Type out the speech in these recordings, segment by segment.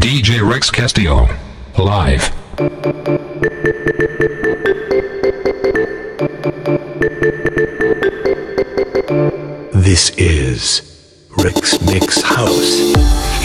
DJ Rex Castillo. Live. This is Rex Mix House.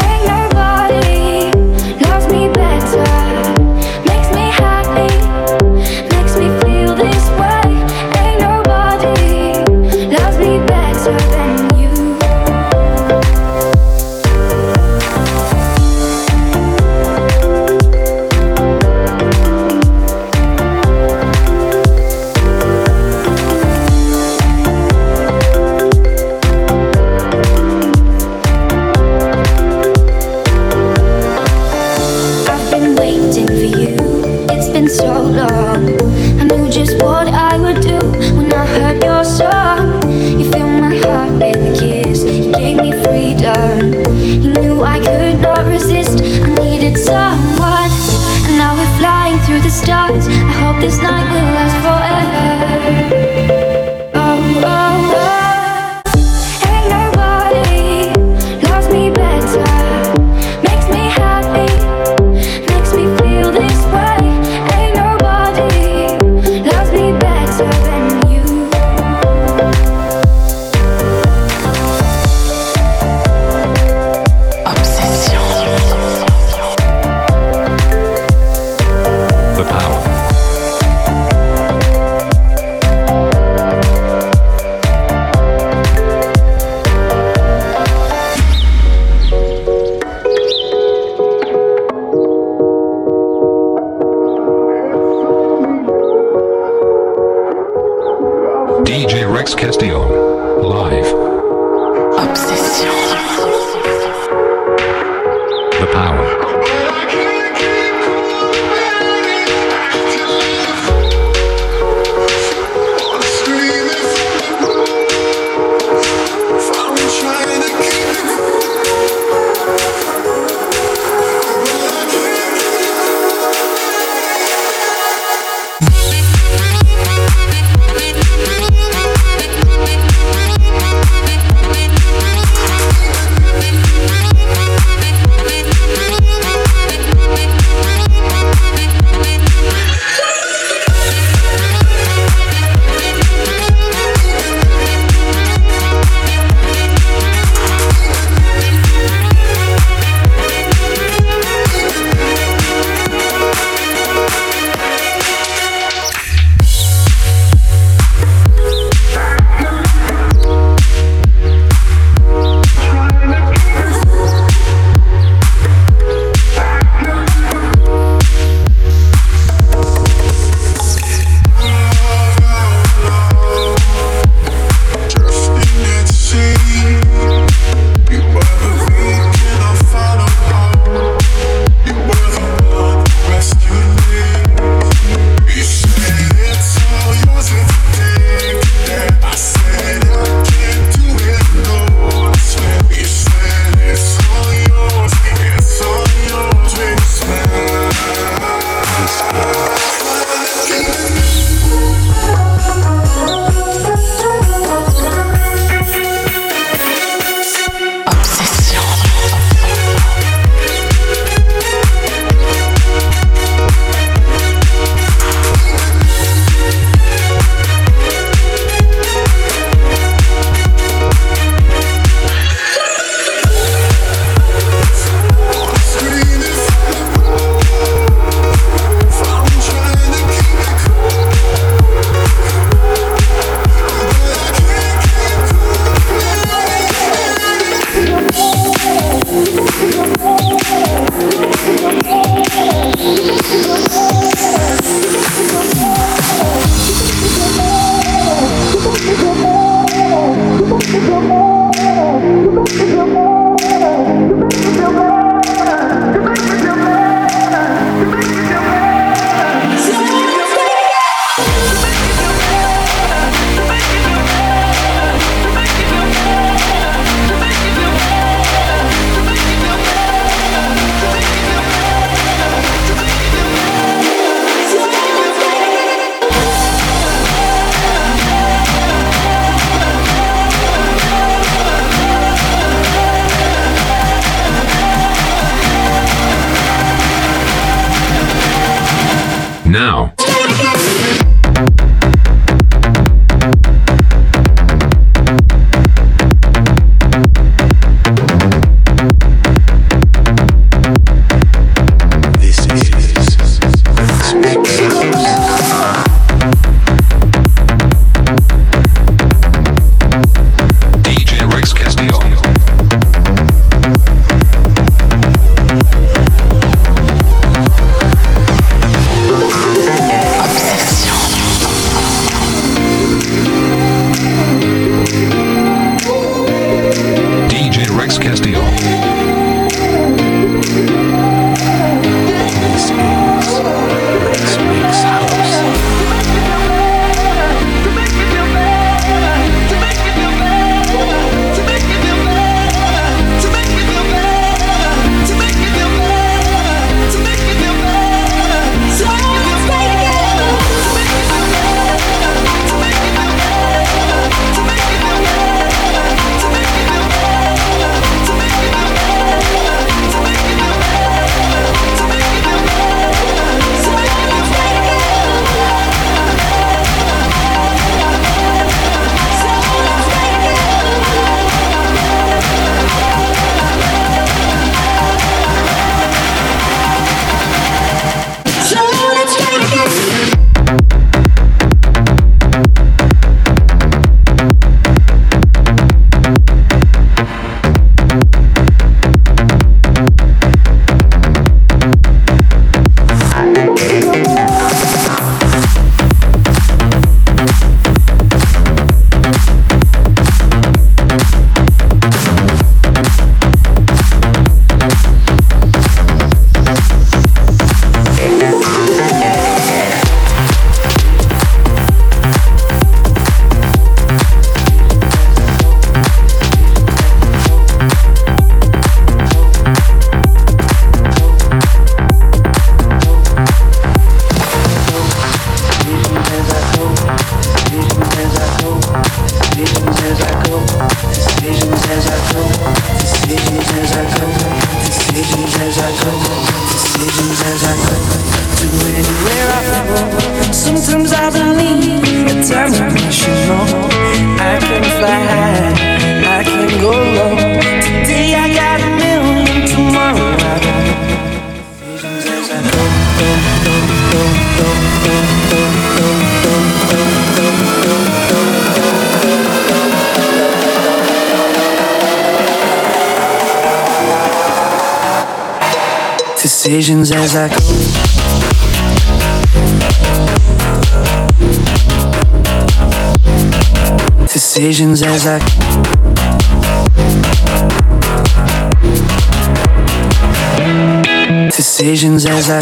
decisions as I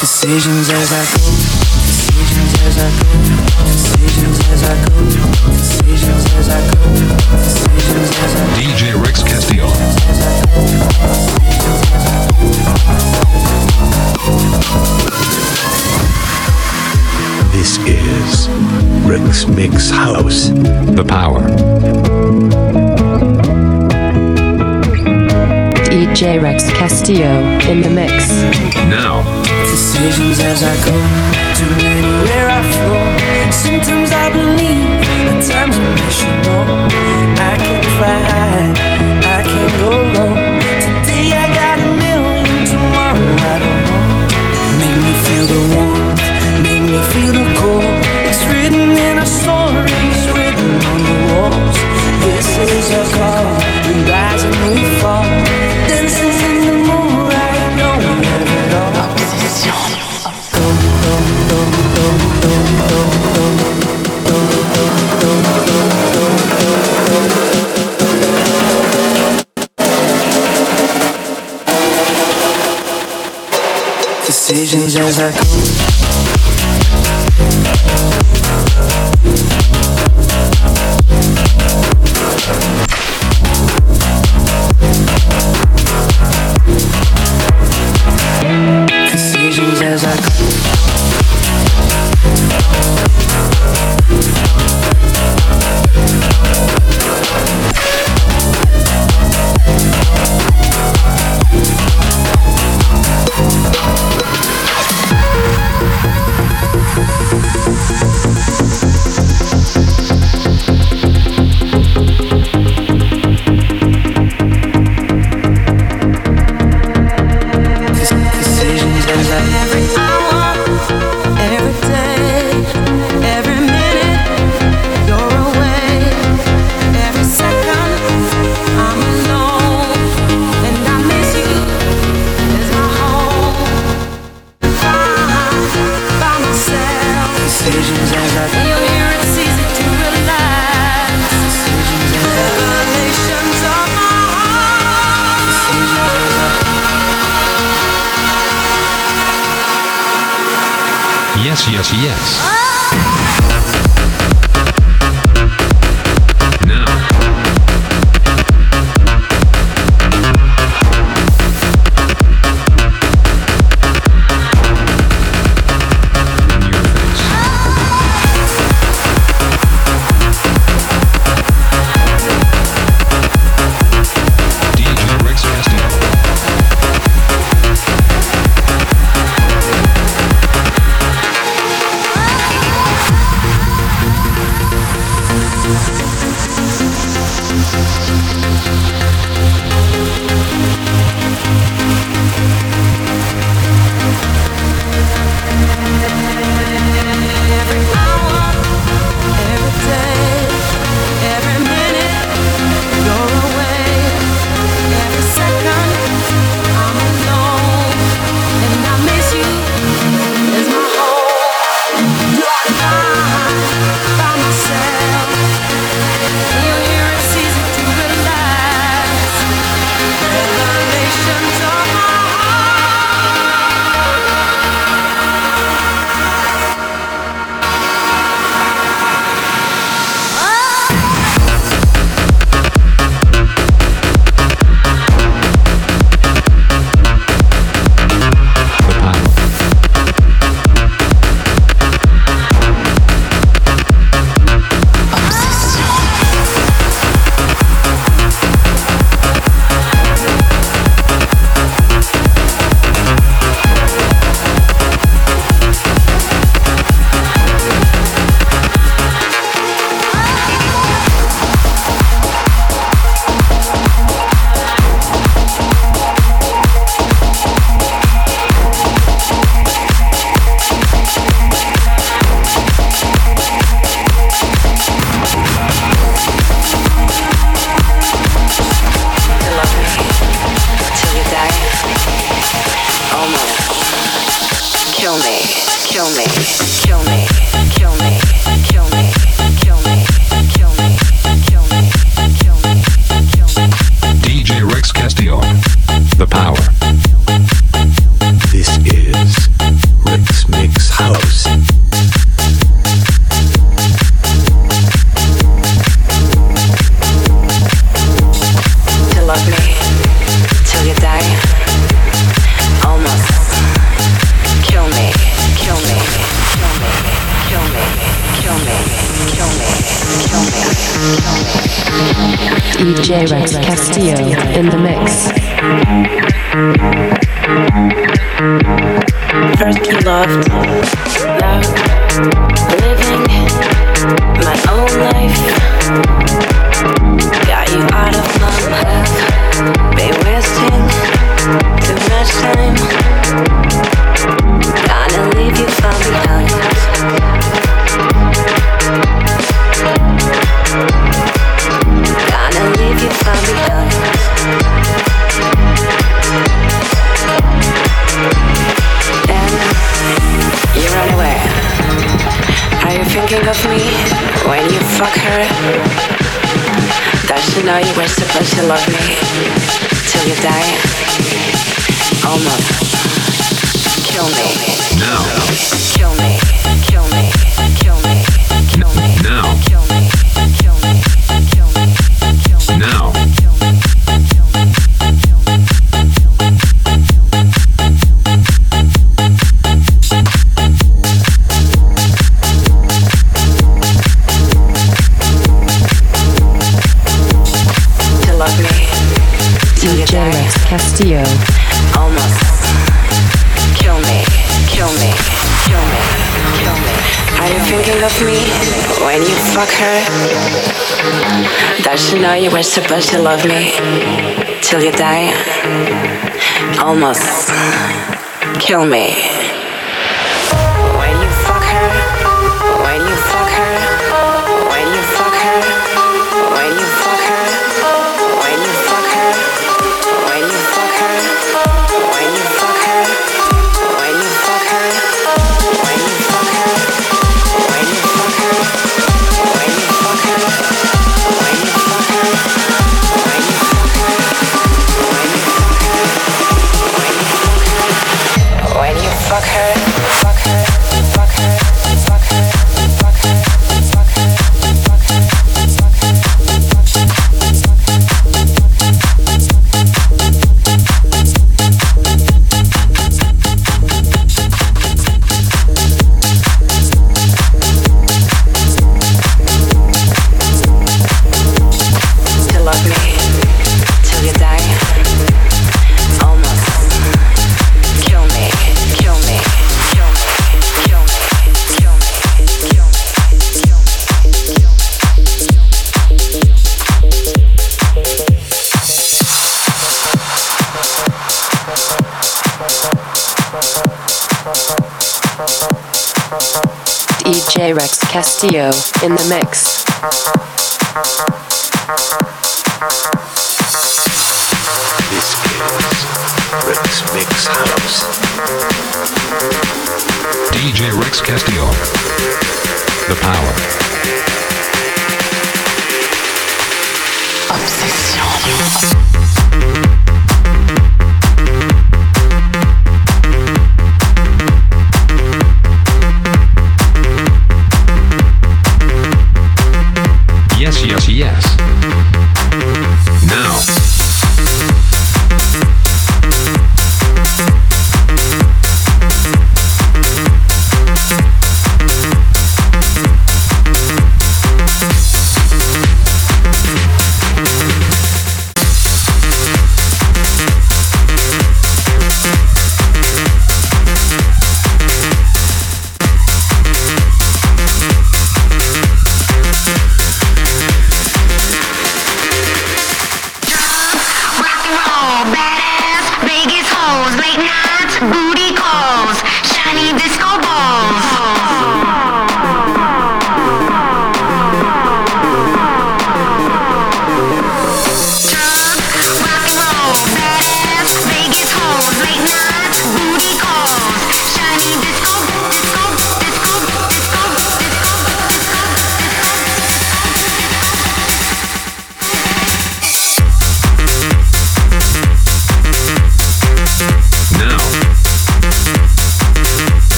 decisions Castillo in the mix. Now. Decisions as I go to I flow. I believe, times I. decisions as I go. Yes, yes. DJ Rex Castillo in the mix. First you loved, love, living my own life. Got you out of my path, been wasting too much time. Gonna leave you far behind. love me when you fuck her? Does she you know you were supposed to love me till you die? Oh no, kill me. No. Kill me. Almost. Kill me, kill me, kill me, kill me. Are you thinking of me when you fuck her? Does she know you were supposed to love me till you die? Almost. Kill me. DJ Rex Castillo in the mix. This is Rex Mix House. DJ Rex Castillo. The power. Obsession.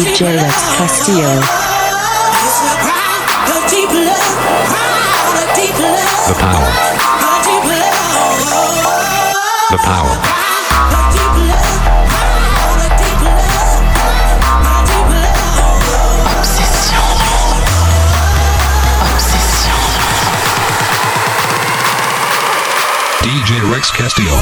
DJ Rex Castillo. The power. The power. Obsession. Obsession. DJ Rex Castillo.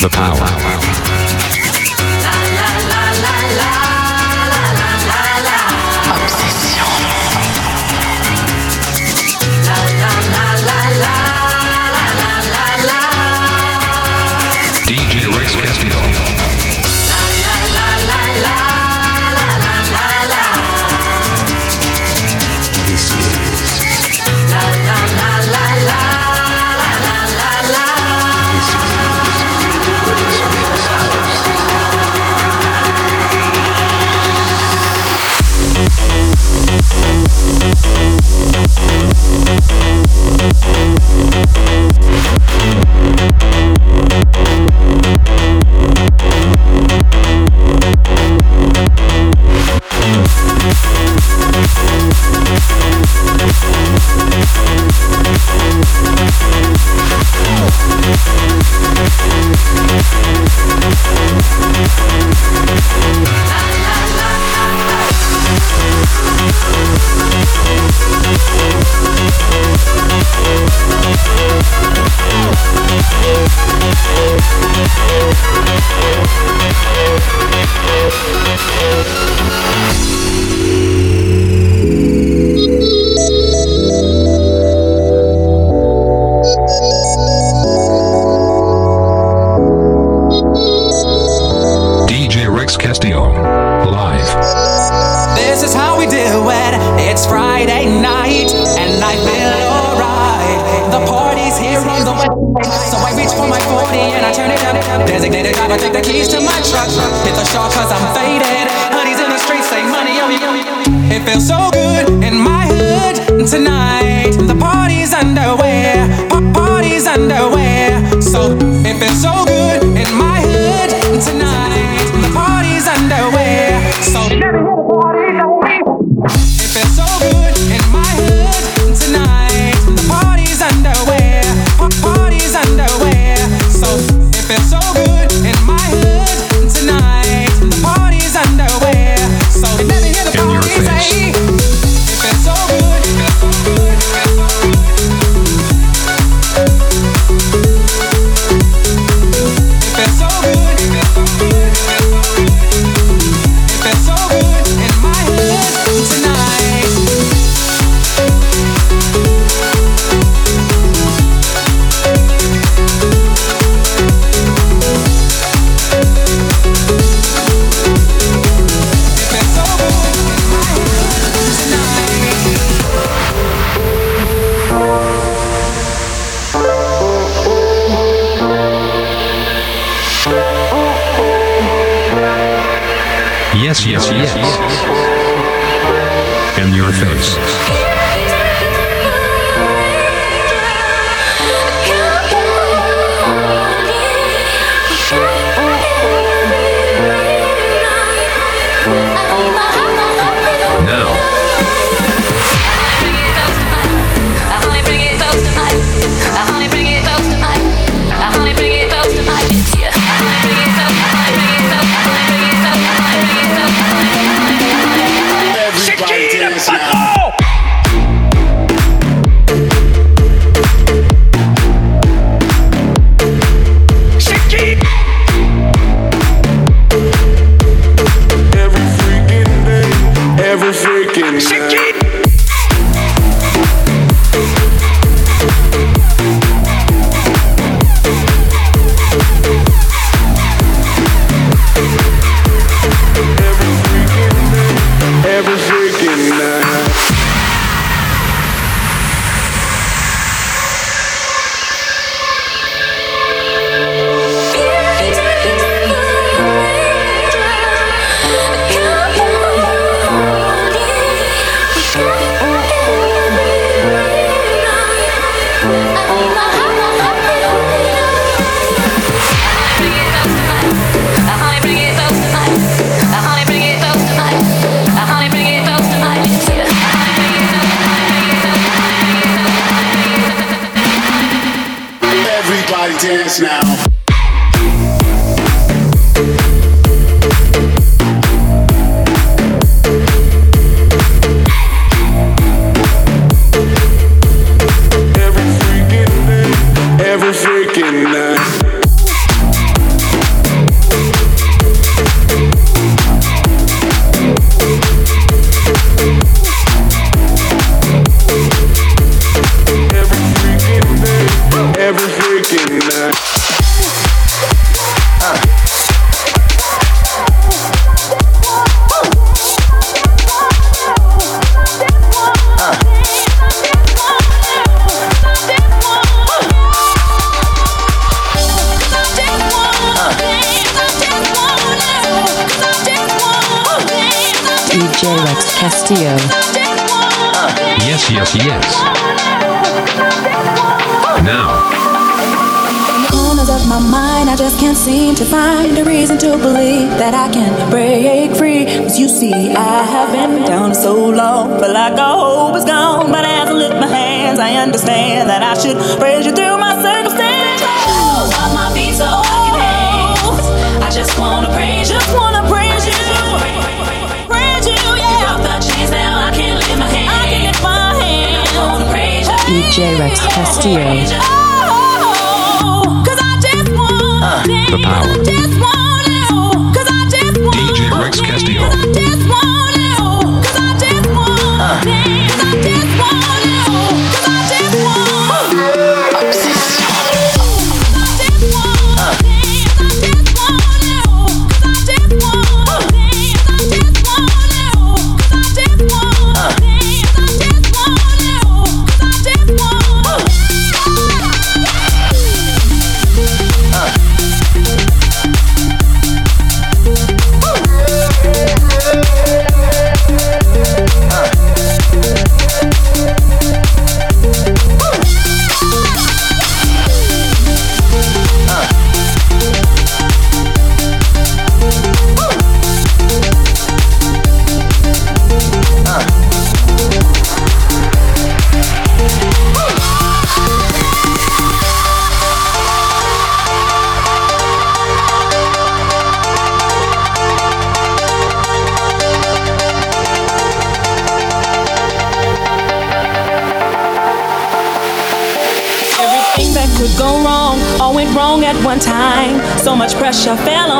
The power. DJ face. Castillo. Ah, yes, yes, yes. Now, corners of my mind, I just can't seem to find a reason to believe that I can break free. Cause you see, I have been down so long, feel like all hope is gone. But as I lift my hands, I understand that I should praise you through my circumstance. Oh, while my feet so I just wanna praise you, just wanna praise you. DJ Rex Castillo. Ah, the power. DJ Rex Castillo. Everything So much pressure. Fell on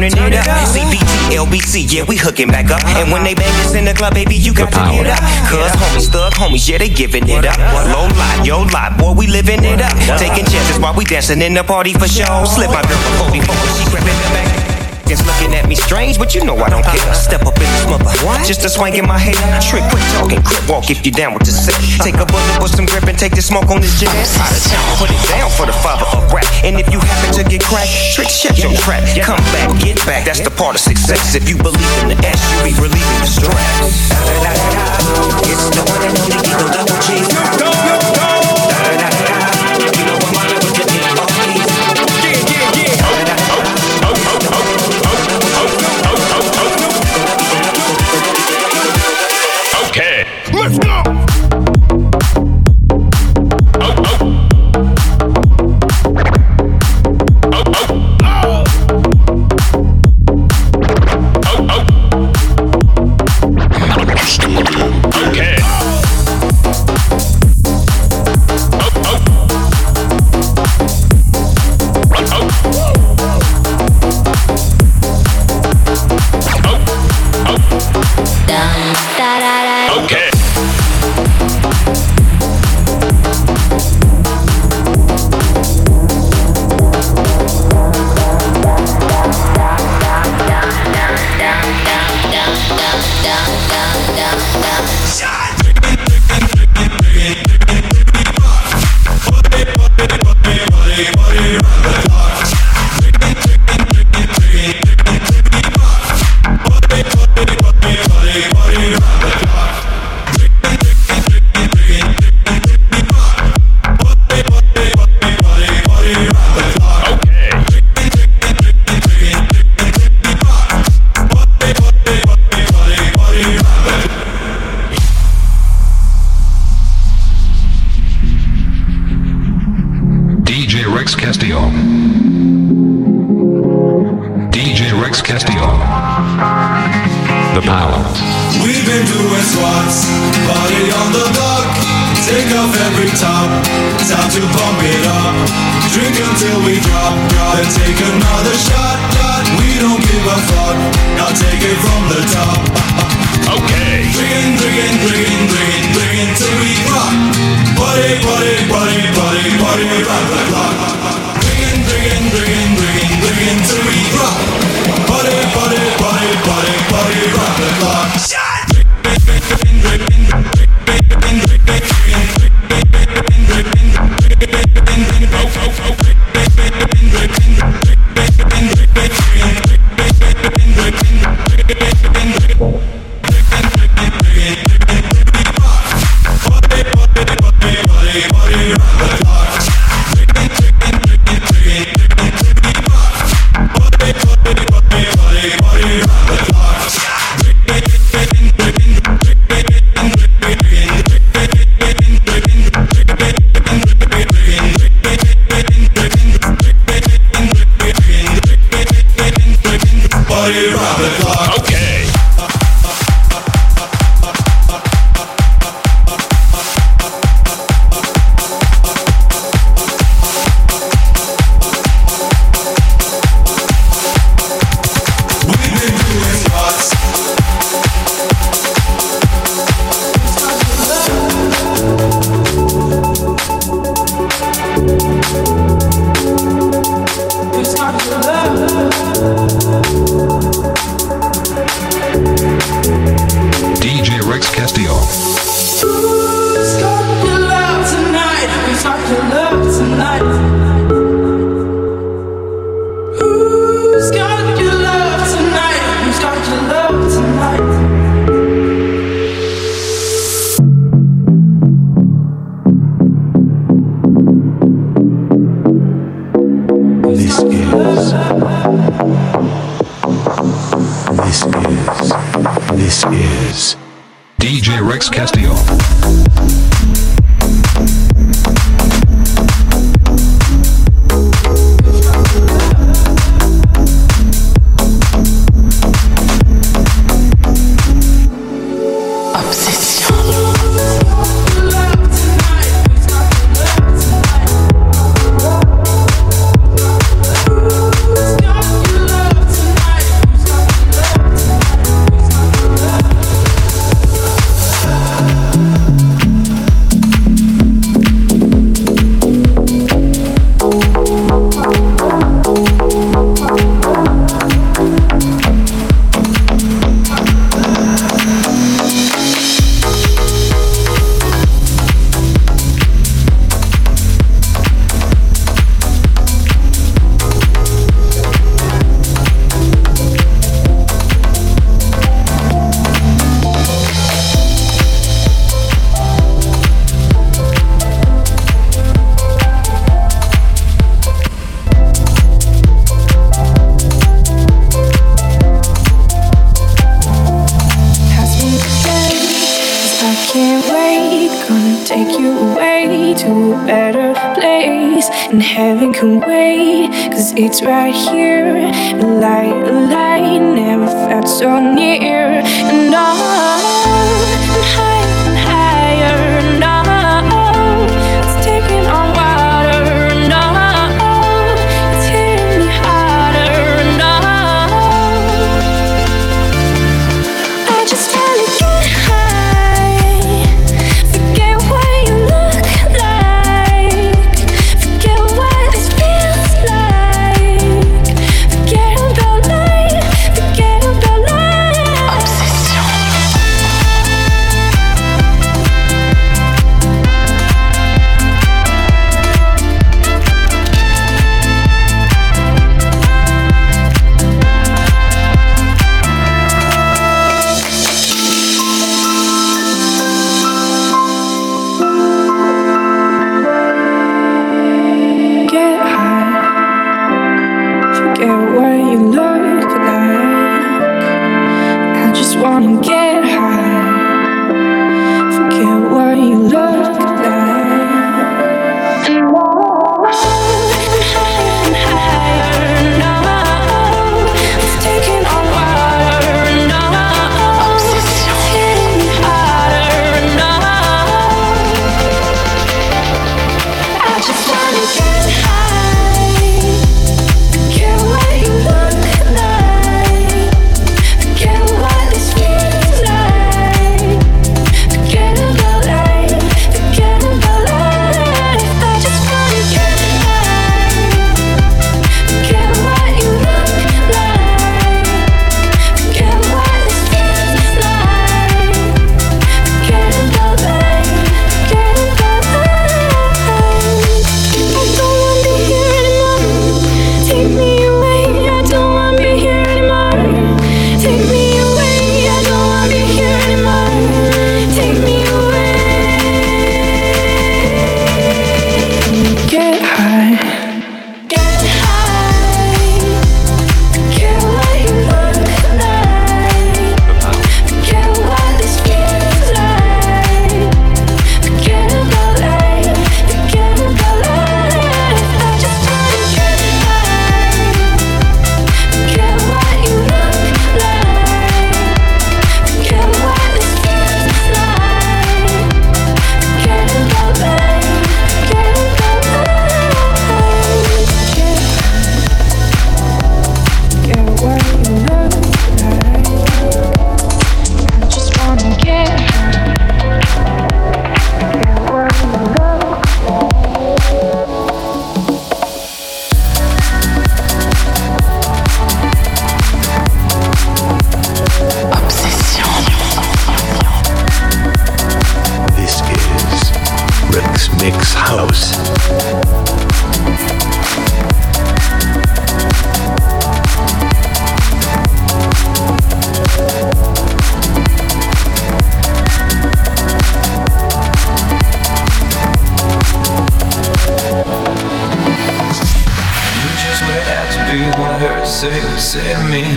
you should be turning it up. CBT, LBC, yeah, we hooking back up. And when they bang us in the club, baby, you got to get up. Cuz homies, thug homies, yeah, they giving it up. Low lot, yo lot, boy, we living it up. Taking chances while we dancing in the party for show. Slip my girl before we she grabbing the back. Looking at me strange, but you know I don't care. Step up in this mother, just a swing in my head. Trick, quick talking, quick walk if you down with the set. Take a bullet with some grip and take the smoke on this jazz. Out of town, put it down for the father of rap. And if you happen to get cracked, trick, shut your trap. Come back, get back, that's the part of success. If you believe in the S, you be relieving the stress.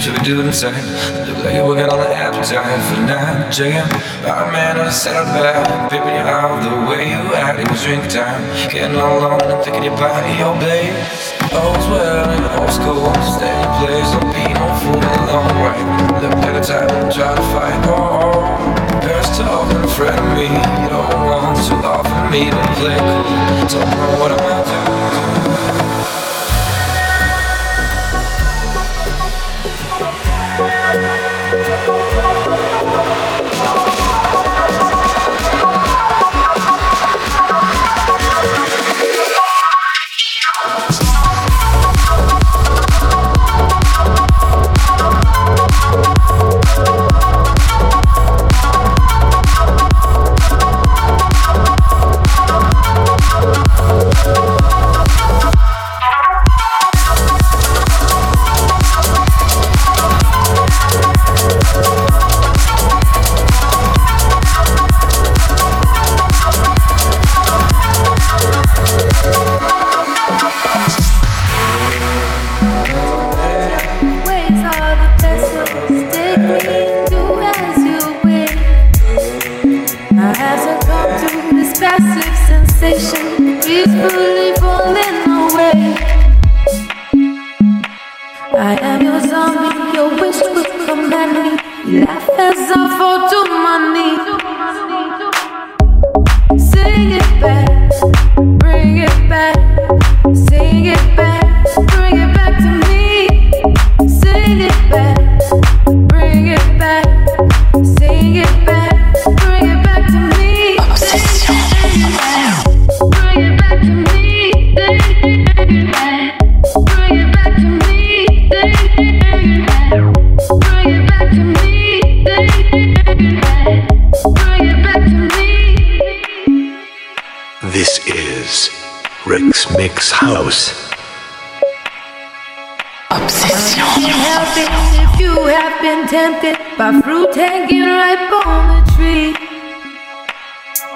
Should we do it inside? Look like you're working on an appetite for night. Checking, our man, I said I'm bad. Pimping you out the way you act. It was drink time. Getting all alone and thinking your body, your babe. All's well in old school. Stay in place, don't be no fool in the long way. Look at the time try to fight. Oh, parents talking, afraid of me. You don't want to offer me to play. Don't know what I'm out to.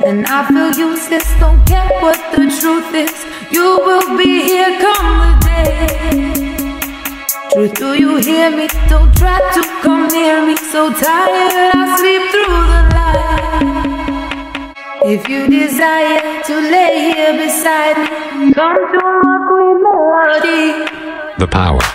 And I feel useless, don't care what the truth is. You will be here come the day. Truth, do you hear me? Don't try to come near me. So tired, I sleep through the night. If you desire to lay here beside me, come to my queen melody. The power